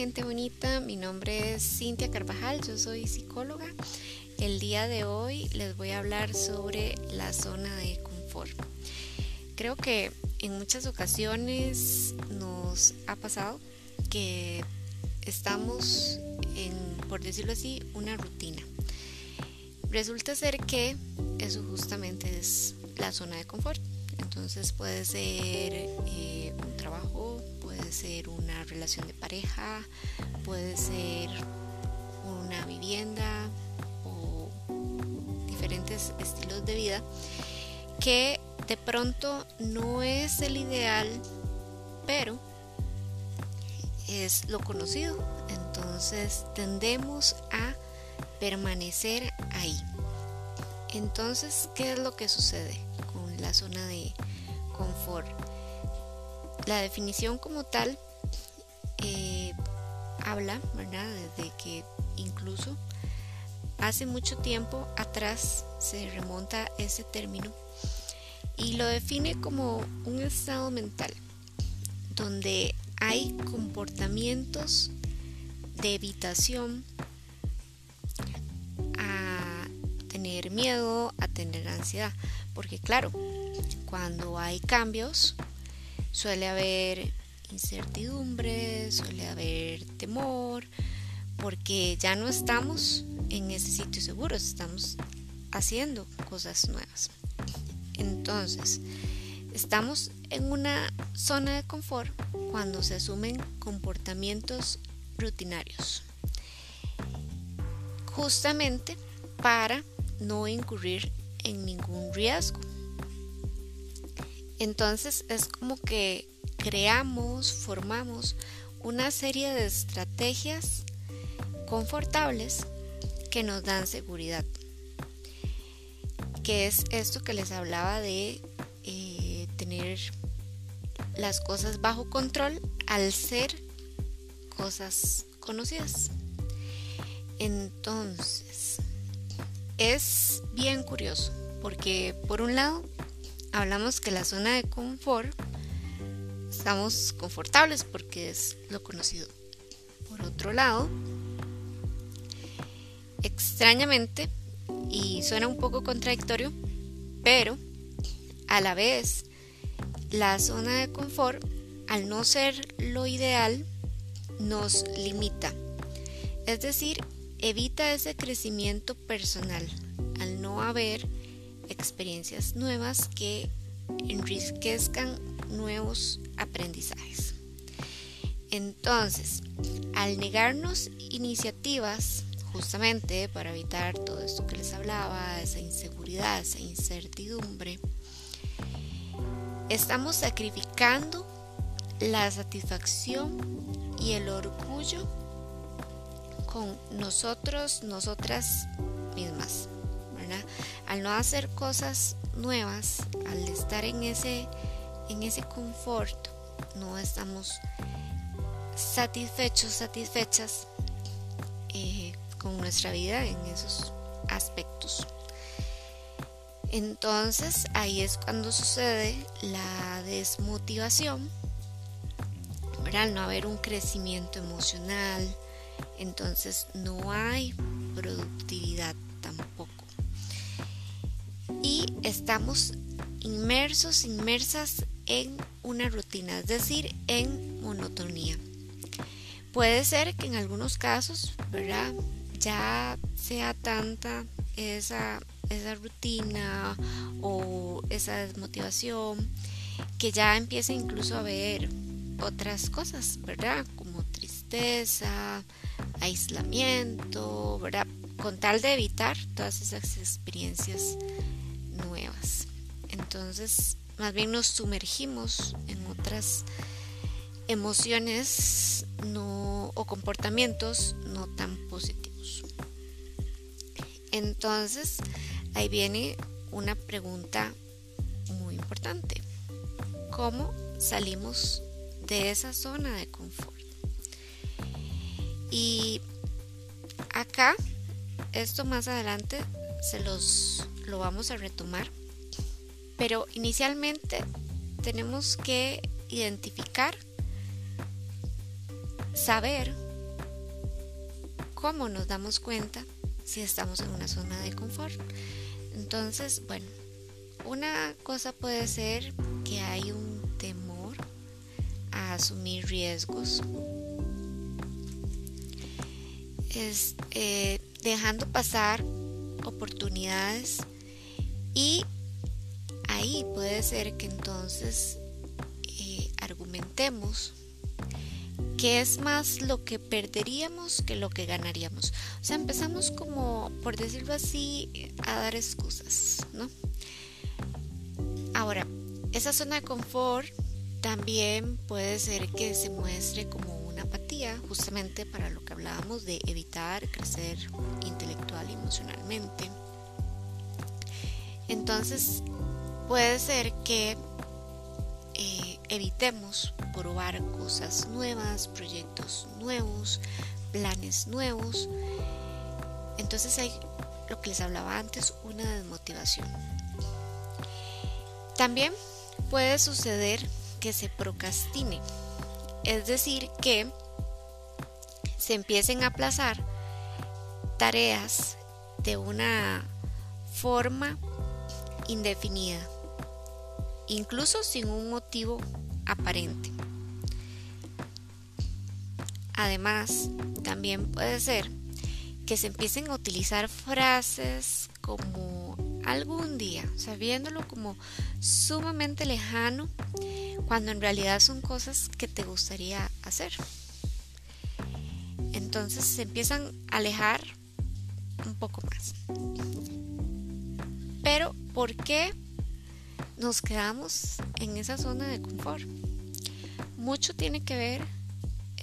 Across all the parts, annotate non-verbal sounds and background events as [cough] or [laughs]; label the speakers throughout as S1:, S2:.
S1: gente bonita, mi nombre es Cintia Carvajal, yo soy psicóloga. El día de hoy les voy a hablar sobre la zona de confort. Creo que en muchas ocasiones nos ha pasado que estamos en, por decirlo así, una rutina. Resulta ser que eso justamente es la zona de confort. Entonces puede ser eh, un trabajo, puede ser una relación de pareja, puede ser una vivienda o diferentes estilos de vida que de pronto no es el ideal, pero es lo conocido. Entonces tendemos a permanecer ahí. Entonces, ¿qué es lo que sucede con la zona de confort? La definición como tal eh, habla, ¿verdad? De que incluso hace mucho tiempo atrás se remonta ese término y lo define como un estado mental donde hay comportamientos de evitación a tener miedo, a tener ansiedad, porque claro, cuando hay cambios suele haber incertidumbre, suele haber temor, porque ya no estamos en ese sitio seguro, estamos haciendo cosas nuevas. Entonces, estamos en una zona de confort cuando se asumen comportamientos rutinarios, justamente para no incurrir en ningún riesgo. Entonces es como que creamos, formamos una serie de estrategias confortables que nos dan seguridad. Que es esto que les hablaba de eh, tener las cosas bajo control al ser cosas conocidas. Entonces, es bien curioso porque por un lado hablamos que la zona de confort estamos confortables porque es lo conocido. Por otro lado, extrañamente, y suena un poco contradictorio, pero a la vez la zona de confort, al no ser lo ideal, nos limita. Es decir, evita ese crecimiento personal al no haber experiencias nuevas que enriquezcan nuevos aprendizajes. Entonces, al negarnos iniciativas justamente para evitar todo esto que les hablaba, esa inseguridad, esa incertidumbre, estamos sacrificando la satisfacción y el orgullo con nosotros, nosotras mismas. Al no hacer cosas nuevas, al estar en ese, en ese confort, no estamos satisfechos, satisfechas eh, con nuestra vida en esos aspectos. Entonces ahí es cuando sucede la desmotivación, al no haber un crecimiento emocional, entonces no hay productividad tampoco. Estamos inmersos, inmersas en una rutina, es decir, en monotonía. Puede ser que en algunos casos, ¿verdad? Ya sea tanta esa, esa rutina o esa desmotivación que ya empiece incluso a ver otras cosas, ¿verdad? Como tristeza, aislamiento, ¿verdad? Con tal de evitar todas esas experiencias. Entonces, más bien nos sumergimos en otras emociones o comportamientos no tan positivos. Entonces, ahí viene una pregunta muy importante. ¿Cómo salimos de esa zona de confort? Y acá, esto más adelante se los lo vamos a retomar, pero inicialmente tenemos que identificar, saber cómo nos damos cuenta si estamos en una zona de confort. Entonces, bueno, una cosa puede ser que hay un temor a asumir riesgos. Es, eh, dejando pasar oportunidades y ahí puede ser que entonces eh, argumentemos que es más lo que perderíamos que lo que ganaríamos. O sea, empezamos como, por decirlo así, a dar excusas, ¿no? Ahora, esa zona de confort también puede ser que se muestre como una apatía, justamente para lo que hablábamos de evitar crecer intelectual y emocionalmente. Entonces, puede ser que eh, evitemos probar cosas nuevas, proyectos nuevos, planes nuevos. Entonces hay lo que les hablaba antes, una desmotivación. También puede suceder que se procrastine, es decir, que se empiecen a aplazar tareas de una forma indefinida, incluso sin un motivo aparente. Además, también puede ser que se empiecen a utilizar frases como algún día, sabiéndolo como sumamente lejano, cuando en realidad son cosas que te gustaría hacer. Entonces se empiezan a alejar un poco más. Pero, ¿por qué nos quedamos en esa zona de confort? Mucho tiene que ver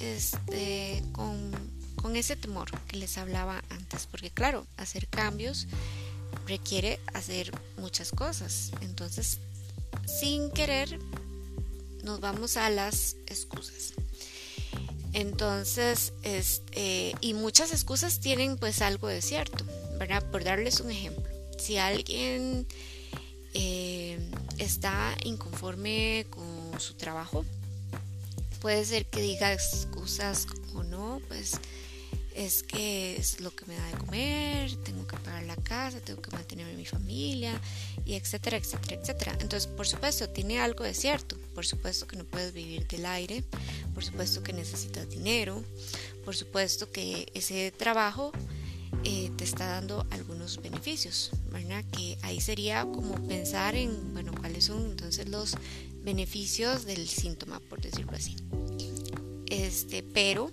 S1: este, con, con ese temor que les hablaba antes, porque claro, hacer cambios requiere hacer muchas cosas. Entonces, sin querer, nos vamos a las excusas. Entonces, este, y muchas excusas tienen pues algo de cierto, ¿verdad? Por darles un ejemplo, si alguien eh, está inconforme con su trabajo, puede ser que diga excusas como no, pues es que es lo que me da de comer, tengo que pagar la casa, tengo que mantener a mi familia, y etcétera, etcétera, etcétera. Entonces, por supuesto, tiene algo de cierto. Por supuesto que no puedes vivir del aire, por supuesto que necesitas dinero, por supuesto que ese trabajo eh, te está dando algunos beneficios. Que ahí sería como pensar en, bueno, cuáles son entonces los beneficios del síntoma, por decirlo así. Este, pero,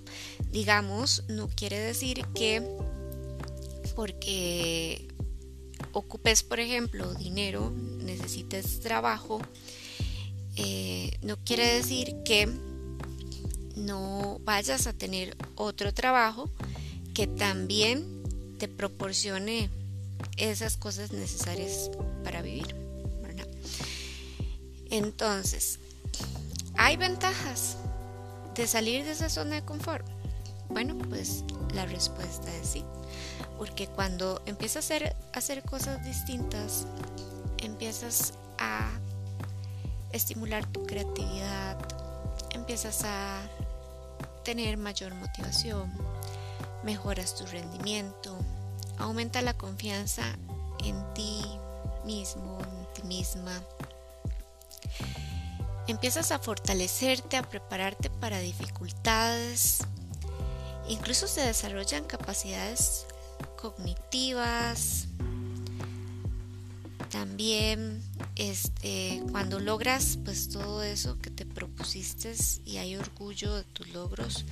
S1: digamos, no quiere decir que porque ocupes, por ejemplo, dinero, necesites trabajo, eh, no quiere decir que no vayas a tener otro trabajo que también te proporcione esas cosas necesarias para vivir. Entonces, ¿hay ventajas de salir de esa zona de confort? Bueno, pues la respuesta es sí. Porque cuando empiezas a hacer, cosas distintas, empiezas a estimular tu creatividad, empiezas a tener mayor motivación, mejoras tu rendimiento, aumenta la confianza en ti mismo, en ti misma, empiezas a fortalecerte, a prepararte para dificultades, incluso se desarrollan capacidades cognitivas, también este, cuando logras pues todo eso que te propusiste y hay orgullo de tus logros,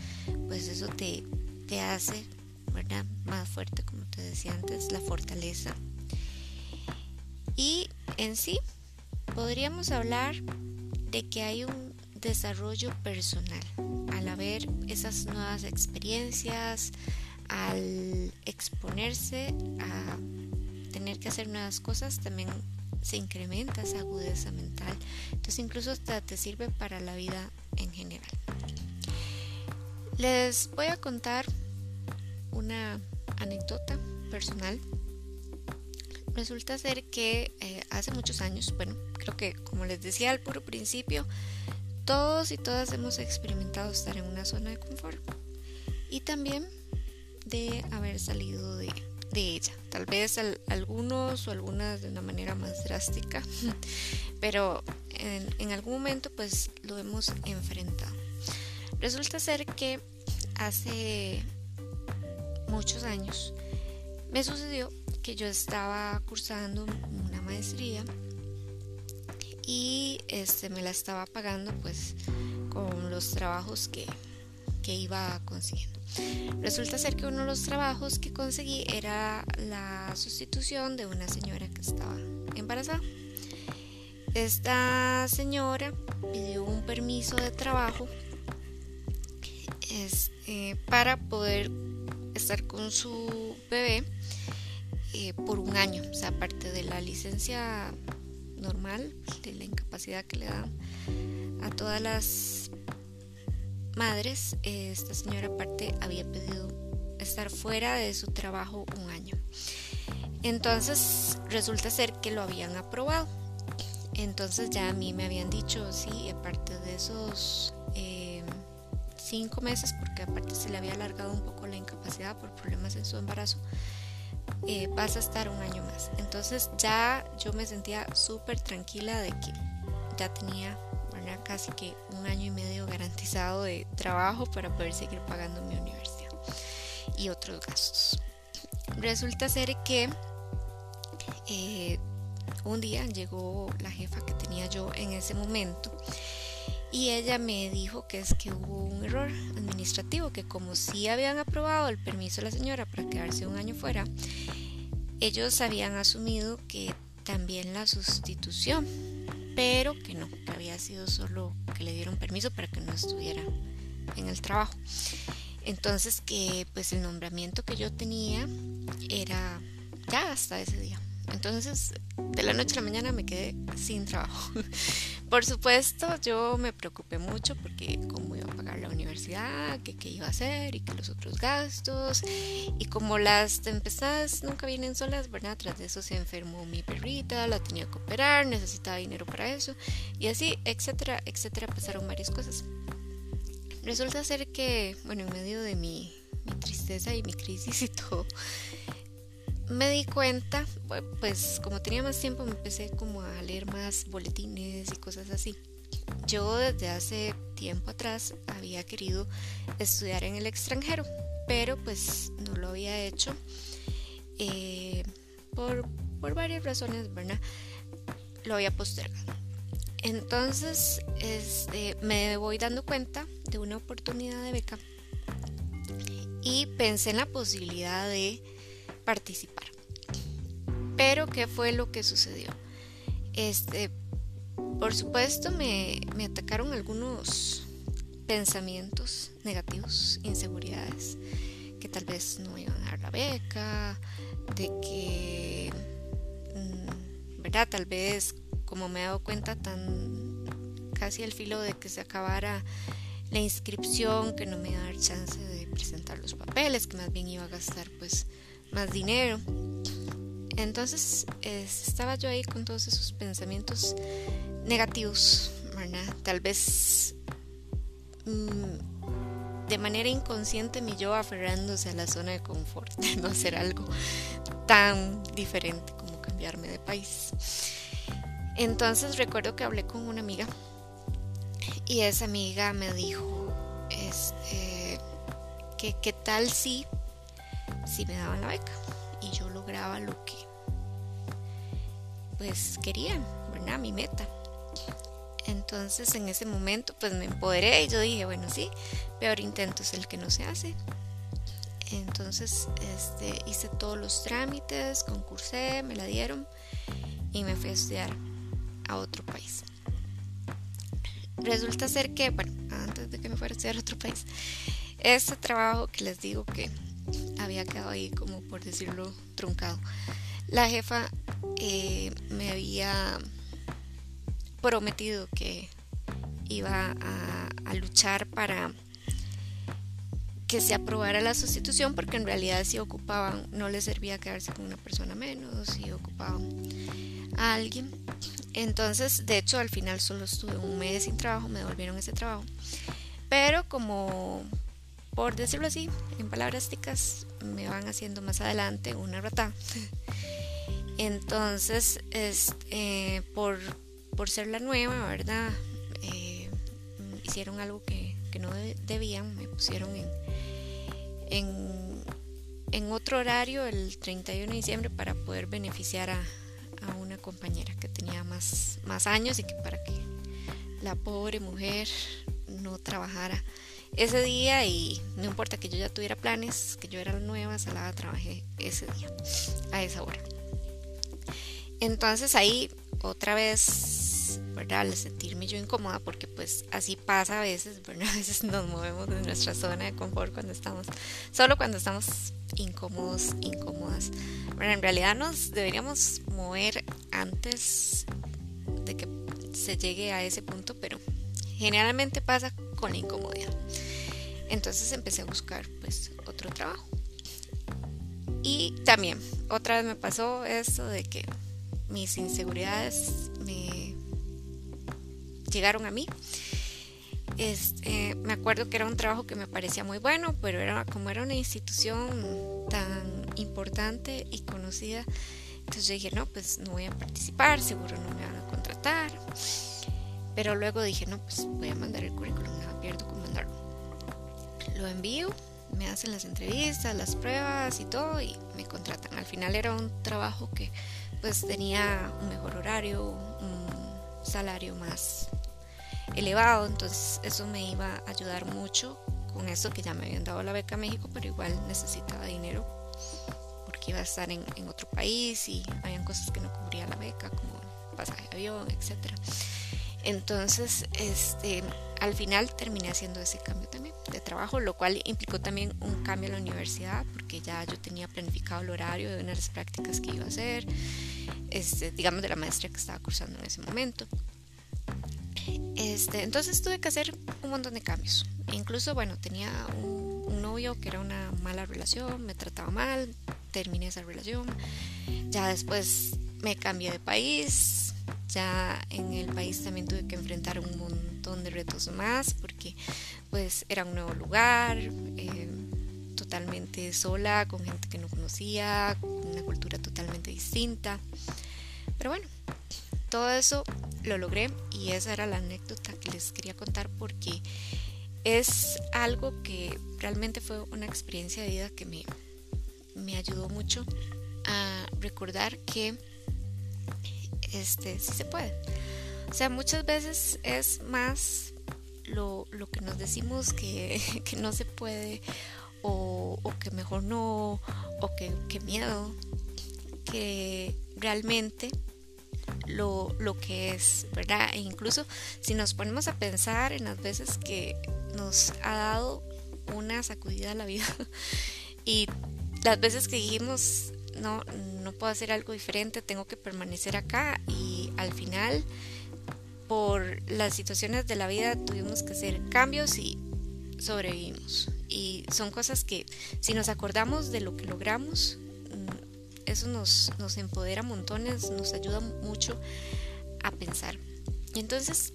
S1: pues eso te, te hace ¿verdad? más fuerte, como te decía antes, la fortaleza. Y en sí, podríamos hablar de que hay un desarrollo personal al haber esas nuevas experiencias, al exponerse a tener que hacer nuevas cosas, también se incrementa esa agudeza mental. Entonces incluso hasta te sirve para la vida en general. Les voy a contar una anécdota personal. Resulta ser que eh, hace muchos años, bueno, creo que como les decía al puro principio, todos y todas hemos experimentado estar en una zona de confort. Y también de haber salido de, ella. Tal vez algunos o algunas de una manera más drástica, [laughs] pero en, en algún momento pues lo hemos enfrentado. Resulta ser que hace muchos años me sucedió que yo estaba cursando una maestría y este me la estaba pagando pues con los trabajos que, que iba consiguiendo. Resulta ser que uno de los trabajos que conseguí era la sustitución de una señora que estaba embarazada. Esta señora pidió un permiso de trabajo eh, para poder estar con su bebé eh, por un año, o sea, aparte de la licencia normal, de la incapacidad que le dan a todas las madres, esta señora aparte había pedido estar fuera de su trabajo un año. Entonces resulta ser que lo habían aprobado. Entonces ya a mí me habían dicho, sí, aparte de esos cinco meses, porque aparte se le había alargado un poco la incapacidad por problemas en su embarazo, eh, vas a estar un año más. Entonces ya yo me sentía súper tranquila de que ya tenía casi que un año y medio garantizado de trabajo para poder seguir pagando mi universidad y otros gastos. Resulta ser que eh, un día llegó la jefa que tenía yo en ese momento y ella me dijo que es que hubo un error administrativo, que como sí habían aprobado el permiso de la señora para quedarse un año fuera, ellos habían asumido que también la sustitución, pero que no, que había sido solo que le dieron permiso para que no estuviera en el trabajo. Entonces que pues el nombramiento que yo tenía era ya hasta ese día. Entonces, de la noche a la mañana me quedé sin trabajo. [laughs] Por supuesto, yo me preocupé mucho porque cómo iba a pagar la universidad, qué, qué iba a hacer y que los otros gastos. Y como las tempestades nunca vienen solas, ¿verdad? Tras de eso se enfermó mi perrita, la tenía que operar, necesitaba dinero para eso. Y así, etcétera, etcétera, pasaron varias cosas. Resulta ser que, bueno, en medio de mi, mi tristeza y mi crisis y todo, me di cuenta, pues como tenía más tiempo me empecé como a leer más boletines y cosas así. Yo desde hace tiempo atrás había querido estudiar en el extranjero, pero pues no lo había hecho eh, por, por varias razones, ¿verdad? Lo había postergado. Entonces este, me voy dando cuenta de una oportunidad de beca y pensé en la posibilidad de participar. Pero, ¿qué fue lo que sucedió? Este, por supuesto, me, me atacaron algunos pensamientos negativos, inseguridades, que tal vez no iban a dar la beca, de que, mm, ¿verdad? Tal vez, como me he dado cuenta, tan casi al filo de que se acabara la inscripción, que no me iba a dar chance de presentar los papeles, que más bien iba a gastar pues más dinero. Entonces estaba yo ahí con todos esos pensamientos negativos, Tal vez mm, de manera inconsciente mi yo aferrándose a la zona de confort, [laughs] no hacer algo tan diferente como cambiarme de país. Entonces recuerdo que hablé con una amiga y esa amiga me dijo, este, que qué tal si si me daban la beca y yo lograba lo que pues quería, ¿verdad? Mi meta. Entonces en ese momento pues me empoderé y yo dije, bueno, sí, peor intento es el que no se hace. Entonces este, hice todos los trámites, concursé, me la dieron y me fui a estudiar a otro país. Resulta ser que, bueno, antes de que me fuera a estudiar a otro país, este trabajo que les digo que había quedado ahí como por decirlo truncado. La jefa eh, me había prometido que iba a, a, luchar para que se aprobara la sustitución porque en realidad si ocupaban no les servía quedarse con una persona menos si ocupaban a alguien entonces de hecho al final solo estuve un mes sin trabajo me devolvieron ese trabajo pero como por decirlo así, en palabras ticas, me van haciendo más adelante una rata. [laughs] Entonces, este, por, por ser la nueva, ¿verdad? Eh, hicieron algo que, no debían, me pusieron en, en, en, otro horario el 31 de diciembre para poder beneficiar a, a una compañera que tenía más, más años y que para que la pobre mujer no trabajara ese día y no importa que yo ya tuviera planes, que yo era nueva, salada, trabajé ese día, a esa hora. Entonces ahí otra vez, ¿verdad? Al sentirme yo incómoda, porque pues así pasa a veces, ¿verdad? [laughs] A veces nos movemos de nuestra zona de confort cuando estamos, solo cuando estamos incómodos, incómodas. Bueno, en realidad nos deberíamos mover antes de que se llegue a ese punto, pero generalmente pasa con la incomodidad. Entonces empecé a buscar pues otro trabajo. Y también otra vez me pasó eso de que mis inseguridades me llegaron a mí. Este, me acuerdo que era un trabajo que me parecía muy bueno, pero era como era una institución tan importante y conocida, entonces yo dije, no, pues no voy a participar, seguro no me van a contratar. Pero luego dije, no, pues voy a mandar el currículum, no pierdo con mandarlo. Lo envío, me hacen las entrevistas, las pruebas y todo y me contratan. Al final era un trabajo que pues tenía un mejor horario, un salario más elevado, entonces eso me iba a ayudar mucho con eso que ya me habían dado la beca a México, pero igual necesitaba dinero porque iba a estar en, en otro país y habían cosas que no cubría la beca, como pasaje de avión, etcétera. Entonces, este, al final terminé haciendo ese cambio también de trabajo, lo cual implicó también un cambio en la universidad, porque ya yo tenía planificado el horario de unas prácticas que iba a hacer, este, digamos de la maestría que estaba cursando en ese momento. Este, entonces tuve que hacer un montón de cambios. Incluso, bueno, tenía un, un novio que era una mala relación, me trataba mal, terminé esa relación. Ya después me cambié de país, ya en el país también tuve que enfrentar un montón de retos más porque pues era un nuevo lugar, eh, totalmente sola, con gente que no conocía, con una cultura totalmente distinta. Pero bueno, todo eso lo logré y esa era la anécdota que les quería contar porque es algo que realmente fue una experiencia de vida que me, me ayudó mucho a recordar que este, sí se puede. O sea, muchas veces es más lo, que nos decimos [laughs] que, no se puede o, que mejor no o que, miedo que realmente lo, lo, que es, ¿verdad? E incluso si nos ponemos a pensar en las veces que nos ha dado una sacudida a la vida [laughs] y las veces que dijimos no, no puedo hacer algo diferente, tengo que permanecer acá y al final por las situaciones de la vida tuvimos que hacer cambios y sobrevivimos. Y son cosas que si nos acordamos de lo que logramos, mm, eso nos, nos empodera montones, nos ayuda mucho a pensar. Y entonces,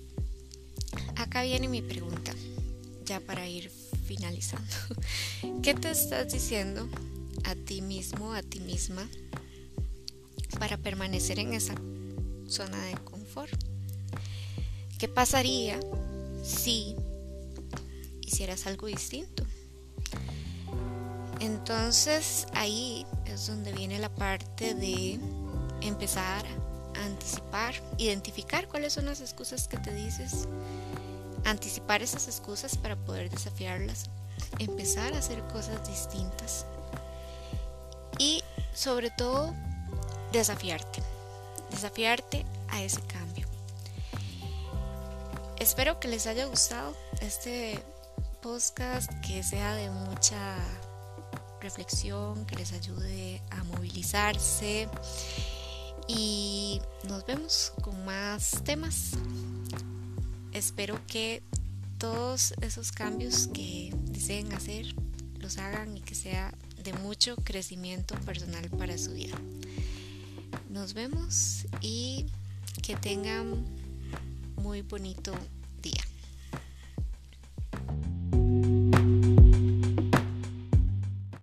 S1: acá viene mi pregunta, ya para ir finalizando. [laughs] ¿Qué te estás diciendo a ti mismo, a ti misma, para permanecer en esa zona de confort. ¿Qué pasaría si hicieras algo distinto? Entonces ahí es donde viene la parte de empezar a anticipar, identificar cuáles son las excusas que te dices, anticipar esas excusas para poder desafiarlas, empezar a hacer cosas distintas sobre todo desafiarte, desafiarte a ese cambio. Espero que les haya gustado este podcast, que sea de mucha reflexión, que les ayude a movilizarse y nos vemos con más temas. Espero que todos esos cambios que deseen hacer los hagan y que sea de mucho crecimiento personal para su vida. Nos vemos y que tengan muy bonito